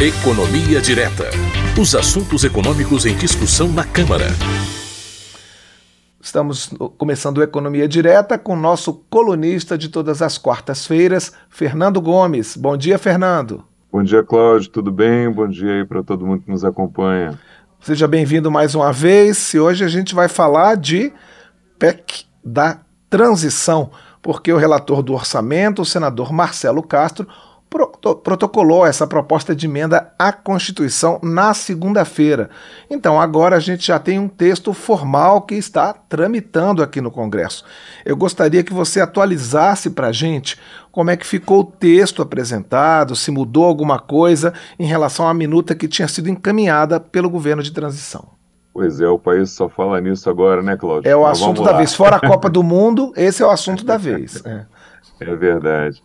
Economia Direta. Os assuntos econômicos em discussão na Câmara. Estamos começando Economia Direta com nosso colunista de todas as quartas-feiras, Fernando Gomes. Bom dia, Fernando. Bom dia, Cláudio. Tudo bem? Bom dia aí para todo mundo que nos acompanha. Seja bem-vindo mais uma vez. E hoje a gente vai falar de PEC da transição, porque o relator do orçamento, o senador Marcelo Castro, protocolou essa proposta de emenda à Constituição na segunda-feira. Então, agora a gente já tem um texto formal que está tramitando aqui no Congresso. Eu gostaria que você atualizasse para a gente como é que ficou o texto apresentado, se mudou alguma coisa em relação à minuta que tinha sido encaminhada pelo governo de transição. Pois é, o país só fala nisso agora, né, Cláudio? É o Mas assunto da vez. Fora a Copa do Mundo, esse é o assunto da vez. É, é verdade.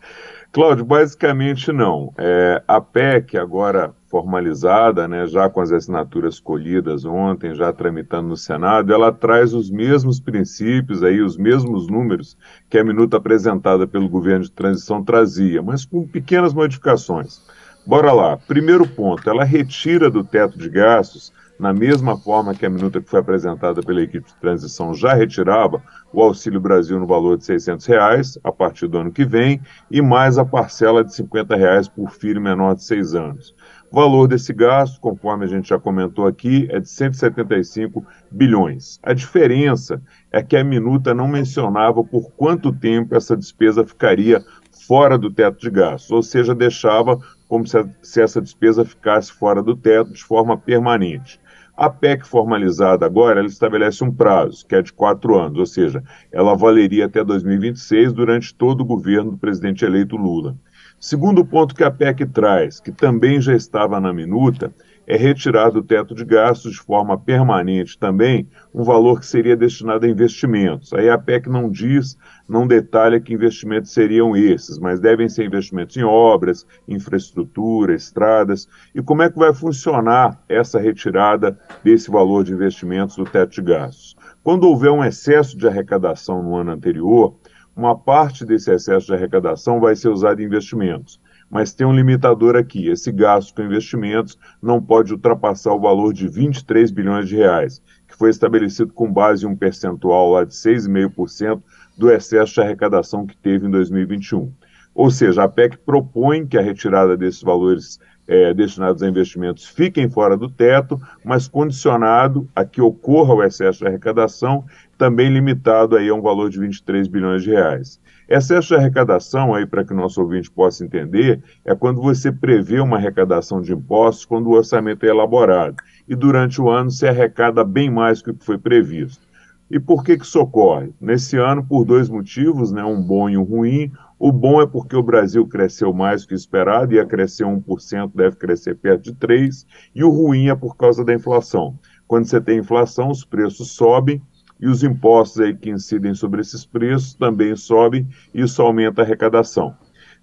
Cláudio, basicamente não. É, a PEC, agora formalizada, né, já com as assinaturas colhidas ontem, já tramitando no Senado, ela traz os mesmos princípios, aí, os mesmos números que a minuta apresentada pelo governo de transição trazia, mas com pequenas modificações. Bora lá. Primeiro ponto, ela retira do teto de gastos na mesma forma que a minuta que foi apresentada pela equipe de transição já retirava o Auxílio Brasil no valor de 600 reais a partir do ano que vem e mais a parcela de 50 reais por filho menor de 6 anos. O valor desse gasto, conforme a gente já comentou aqui, é de 175 bilhões. A diferença é que a minuta não mencionava por quanto tempo essa despesa ficaria fora do teto de gastos, ou seja, deixava como se, essa despesa ficasse fora do teto de forma permanente. A PEC formalizada agora, ela estabelece um prazo, que é de quatro anos, ou seja, ela valeria até 2026 durante todo o governo do presidente eleito Lula. Segundo ponto que a PEC traz, que também já estava na minuta, é retirar do teto de gastos de forma permanente também um valor que seria destinado a investimentos. Aí a PEC não diz, não detalha que investimentos seriam esses, mas devem ser investimentos em obras, infraestrutura, estradas. E como é que vai funcionar essa retirada desse valor de investimentos do teto de gastos? Quando houver um excesso de arrecadação no ano anterior, uma parte desse excesso de arrecadação vai ser usada em investimentos mas tem um limitador aqui. Esse gasto com investimentos não pode ultrapassar o valor de 23 bilhões de reais, que foi estabelecido com base em um percentual lá de 6,5% do excesso de arrecadação que teve em 2021. Ou seja, a PEC propõe que a retirada desses valores é, destinados a investimentos fiquem fora do teto, mas condicionado a que ocorra o excesso de arrecadação, também limitado aí a um valor de 23 bilhões de reais. Excesso de arrecadação, aí para que o nosso ouvinte possa entender, é quando você prevê uma arrecadação de impostos quando o orçamento é elaborado e durante o ano se arrecada bem mais do que foi previsto. E por que, que isso ocorre? Nesse ano, por dois motivos, né, um bom e um ruim. O bom é porque o Brasil cresceu mais do que esperado, ia crescer 1%, deve crescer perto de 3%, e o ruim é por causa da inflação. Quando você tem inflação, os preços sobem e os impostos aí que incidem sobre esses preços também sobem e isso aumenta a arrecadação.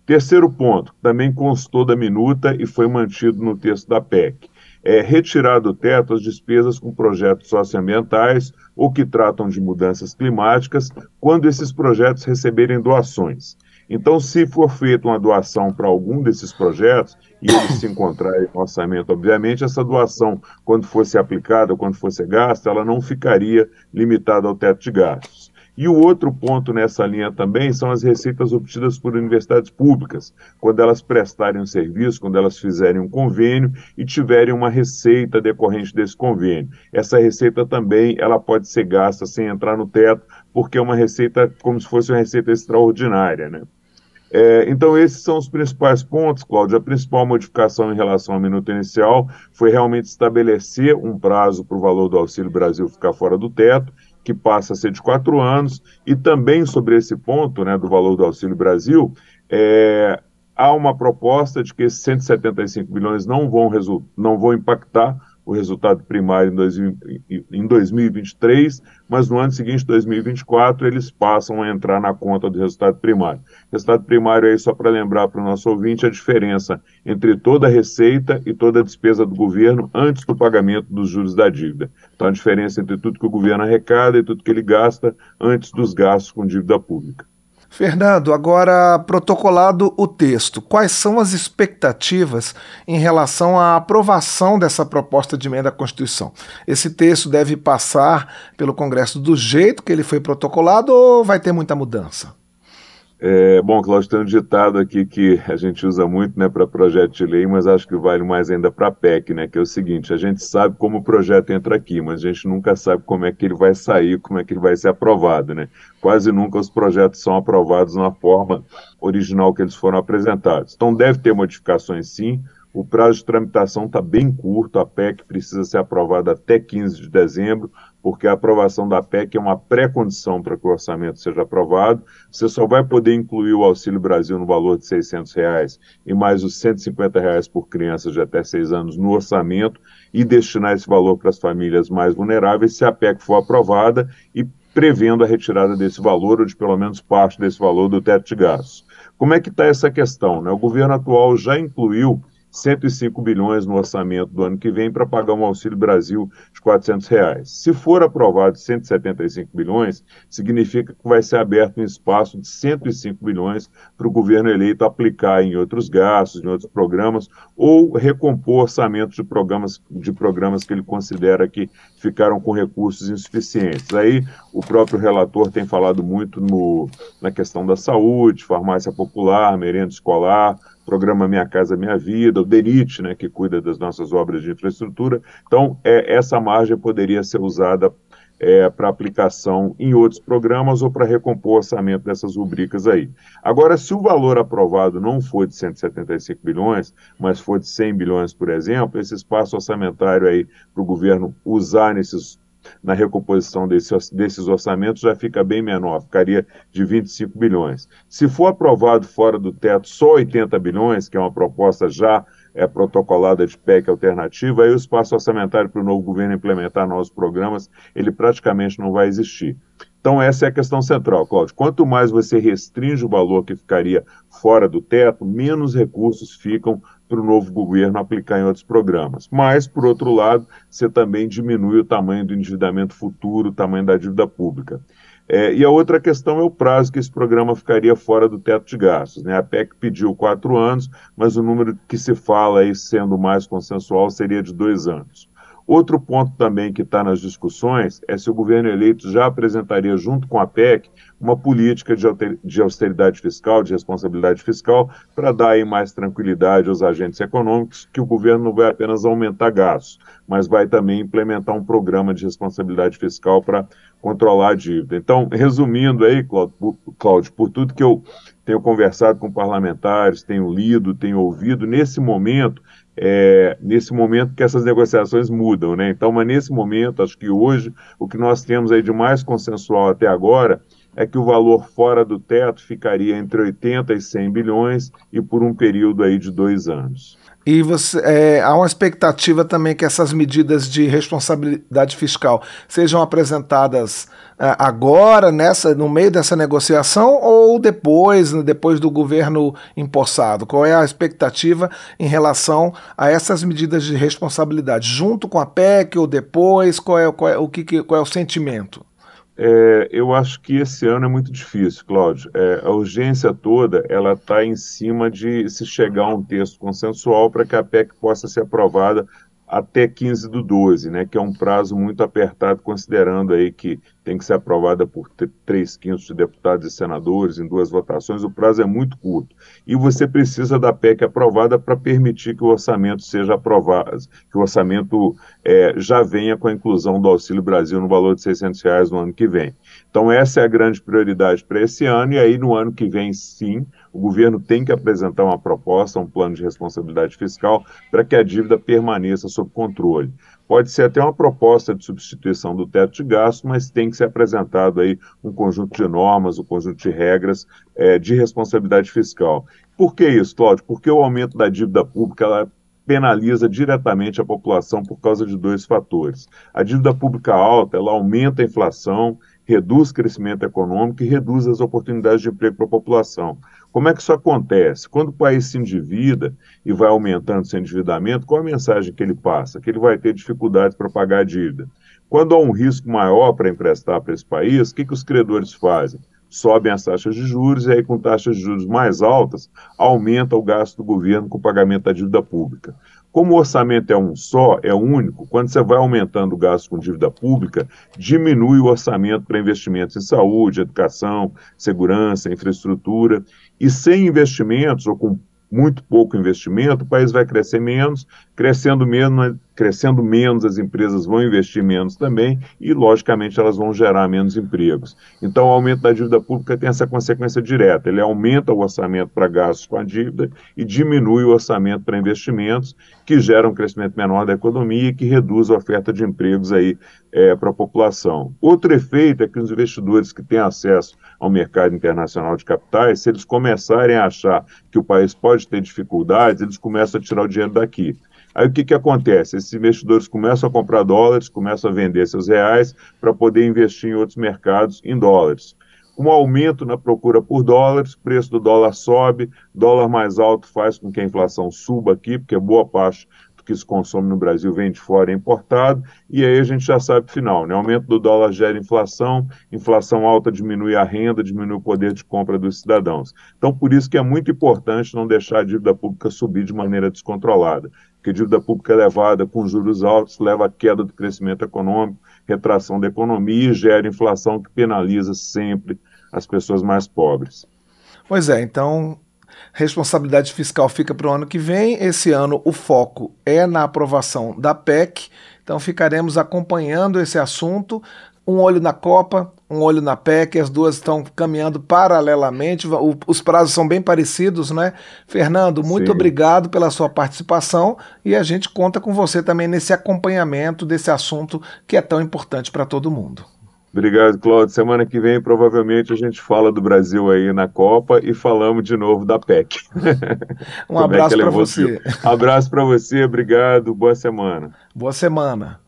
Terceiro ponto, também constou da minuta e foi mantido no texto da PEC, é retirar do teto as despesas com projetos socioambientais ou que tratam de mudanças climáticas quando esses projetos receberem doações. Então, se for feita uma doação para algum desses projetos, e ele se encontrar no orçamento, obviamente, essa doação, quando fosse aplicada, quando fosse gasta, ela não ficaria limitada ao teto de gastos. E o outro ponto nessa linha também são as receitas obtidas por universidades públicas, quando elas prestarem um serviço, quando elas fizerem um convênio e tiverem uma receita decorrente desse convênio. Essa receita também ela pode ser gasta sem entrar no teto, porque é uma receita como se fosse uma receita extraordinária, né? É, então, esses são os principais pontos, Cláudio. A principal modificação em relação à minuta inicial foi realmente estabelecer um prazo para o valor do Auxílio Brasil ficar fora do teto, que passa a ser de quatro anos, e também sobre esse ponto né, do valor do Auxílio Brasil, é, há uma proposta de que esses 175 bilhões não vão, não vão impactar o resultado primário em, 2023, mas no ano seguinte, 2024, eles passam a entrar na conta do resultado primário. Resultado primário aí, só para lembrar para o nosso ouvinte, a diferença entre toda a receita e toda a despesa do governo antes do pagamento dos juros da dívida. Então, a diferença entre tudo que o governo arrecada e tudo que ele gasta antes dos gastos com dívida pública. Fernando, agora protocolado o texto, quais são as expectativas em relação à aprovação dessa proposta de emenda à Constituição? Esse texto deve passar pelo Congresso do jeito que ele foi protocolado ou vai ter muita mudança? É, bom, Cláudio, tem um ditado aqui que a gente usa muito né, para projeto de lei, mas acho que vale mais ainda para a PEC, né, que é o seguinte: a gente sabe como o projeto entra aqui, mas a gente nunca sabe como é que ele vai sair, como é que ele vai ser aprovado. Né? Quase nunca os projetos são aprovados na forma original que eles foram apresentados. Então, deve ter modificações sim. O prazo de tramitação está bem curto, a PEC precisa ser aprovada até 15 de dezembro porque a aprovação da PEC é uma pré-condição para que o orçamento seja aprovado. Você só vai poder incluir o Auxílio Brasil no valor de 600 reais e mais os 150 reais por criança de até 6 anos no orçamento e destinar esse valor para as famílias mais vulneráveis se a PEC for aprovada e prevendo a retirada desse valor ou de pelo menos parte desse valor do teto de gastos. Como é que está essa questão? Né? O governo atual já incluiu 105 bilhões no orçamento do ano que vem para pagar um Auxílio Brasil de 400 reais. Se for aprovado 175 bilhões, significa que vai ser aberto um espaço de 105 bilhões para o governo eleito aplicar em outros gastos, em outros programas, ou recompor orçamentos de programas, de programas que ele considera que ficaram com recursos insuficientes. Aí o próprio relator tem falado muito no, na questão da saúde, farmácia popular, merenda escolar, programa Minha Casa Minha Vida, o DENIT, né, que cuida das nossas obras de infraestrutura. Então, é, essa margem poderia ser usada é, para aplicação em outros programas ou para recompor o orçamento dessas rubricas aí. Agora, se o valor aprovado não for de 175 bilhões, mas for de 100 bilhões, por exemplo, esse espaço orçamentário aí para o governo usar nesses na recomposição desse, desses orçamentos já fica bem menor, ficaria de 25 bilhões. Se for aprovado fora do teto só 80 bilhões, que é uma proposta já é, protocolada de PEC alternativa, aí o espaço orçamentário para o novo governo implementar novos programas, ele praticamente não vai existir. Então, essa é a questão central, Cláudio. Quanto mais você restringe o valor que ficaria fora do teto, menos recursos ficam para o novo governo aplicar em outros programas. Mas, por outro lado, você também diminui o tamanho do endividamento futuro, o tamanho da dívida pública. É, e a outra questão é o prazo que esse programa ficaria fora do teto de gastos. Né? A PEC pediu quatro anos, mas o número que se fala aí, sendo mais consensual, seria de dois anos. Outro ponto também que está nas discussões é se o governo eleito já apresentaria, junto com a PEC, uma política de austeridade fiscal, de responsabilidade fiscal, para dar aí mais tranquilidade aos agentes econômicos, que o governo não vai apenas aumentar gastos, mas vai também implementar um programa de responsabilidade fiscal para controlar a dívida. Então, resumindo aí, Cláudio, por tudo que eu tenho conversado com parlamentares, tenho lido, tenho ouvido, nesse momento é, nesse momento que essas negociações mudam, né? Então, mas nesse momento, acho que hoje, o que nós temos aí de mais consensual até agora é que o valor fora do teto ficaria entre 80 e 100 bilhões e por um período aí de dois anos. E você, é, há uma expectativa também que essas medidas de responsabilidade fiscal sejam apresentadas é, agora, nessa, no meio dessa negociação, ou depois, depois do governo empossado? Qual é a expectativa em relação a essas medidas de responsabilidade? Junto com a PEC ou depois? Qual é, qual é, o que, qual é o sentimento? É, eu acho que esse ano é muito difícil, Cláudio. É, a urgência toda ela está em cima de se chegar a um texto consensual para que a PEC possa ser aprovada até 15 do 12, né, que é um prazo muito apertado, considerando aí que tem que ser aprovada por três quintos de deputados e senadores em duas votações, o prazo é muito curto. E você precisa da PEC aprovada para permitir que o orçamento seja aprovado, que o orçamento é, já venha com a inclusão do Auxílio Brasil no valor de 600 reais no ano que vem. Então essa é a grande prioridade para esse ano, e aí no ano que vem, sim, o governo tem que apresentar uma proposta, um plano de responsabilidade fiscal, para que a dívida permaneça sob controle. Pode ser até uma proposta de substituição do teto de gastos, mas tem que ser apresentado aí um conjunto de normas, um conjunto de regras é, de responsabilidade fiscal. Por que isso, Cláudio? Porque o aumento da dívida pública ela penaliza diretamente a população por causa de dois fatores. A dívida pública alta, ela aumenta a inflação, reduz o crescimento econômico e reduz as oportunidades de emprego para a população. Como é que isso acontece? Quando o país se endivida e vai aumentando seu endividamento, qual a mensagem que ele passa? Que ele vai ter dificuldades para pagar a dívida. Quando há um risco maior para emprestar para esse país, o que, que os credores fazem? sobem as taxas de juros, e aí com taxas de juros mais altas, aumenta o gasto do governo com o pagamento da dívida pública. Como o orçamento é um só, é único, quando você vai aumentando o gasto com dívida pública, diminui o orçamento para investimentos em saúde, educação, segurança, infraestrutura, e sem investimentos ou com muito pouco investimento, o país vai crescer menos, crescendo menos, crescendo menos, as empresas vão investir menos também e, logicamente, elas vão gerar menos empregos. Então, o aumento da dívida pública tem essa consequência direta. Ele aumenta o orçamento para gastos com a dívida e diminui o orçamento para investimentos, que geram um crescimento menor da economia e que reduz a oferta de empregos aí é, para a população. Outro efeito é que os investidores que têm acesso ao mercado internacional de capitais, se eles começarem a achar que o país pode ter dificuldades, eles começam a tirar o dinheiro daqui. Aí o que, que acontece? Esses investidores começam a comprar dólares, começam a vender seus reais para poder investir em outros mercados em dólares. Um aumento na procura por dólares, o preço do dólar sobe, dólar mais alto faz com que a inflação suba aqui, porque boa parte que se consome no Brasil vem de fora é importado, e aí a gente já sabe o final, né? Aumento do dólar gera inflação, inflação alta diminui a renda, diminui o poder de compra dos cidadãos. Então, por isso que é muito importante não deixar a dívida pública subir de maneira descontrolada, porque dívida pública elevada com juros altos leva à queda do crescimento econômico, retração da economia e gera inflação que penaliza sempre as pessoas mais pobres. Pois é, então responsabilidade fiscal fica para o ano que vem. Esse ano o foco é na aprovação da PEC, então ficaremos acompanhando esse assunto. Um olho na Copa, um olho na PEC, as duas estão caminhando paralelamente, o, os prazos são bem parecidos, né? Fernando, muito Sim. obrigado pela sua participação e a gente conta com você também nesse acompanhamento desse assunto que é tão importante para todo mundo. Obrigado, Claudio. Semana que vem, provavelmente, a gente fala do Brasil aí na Copa e falamos de novo da PEC. Um é abraço é para você. Abraço para você, obrigado, boa semana. Boa semana.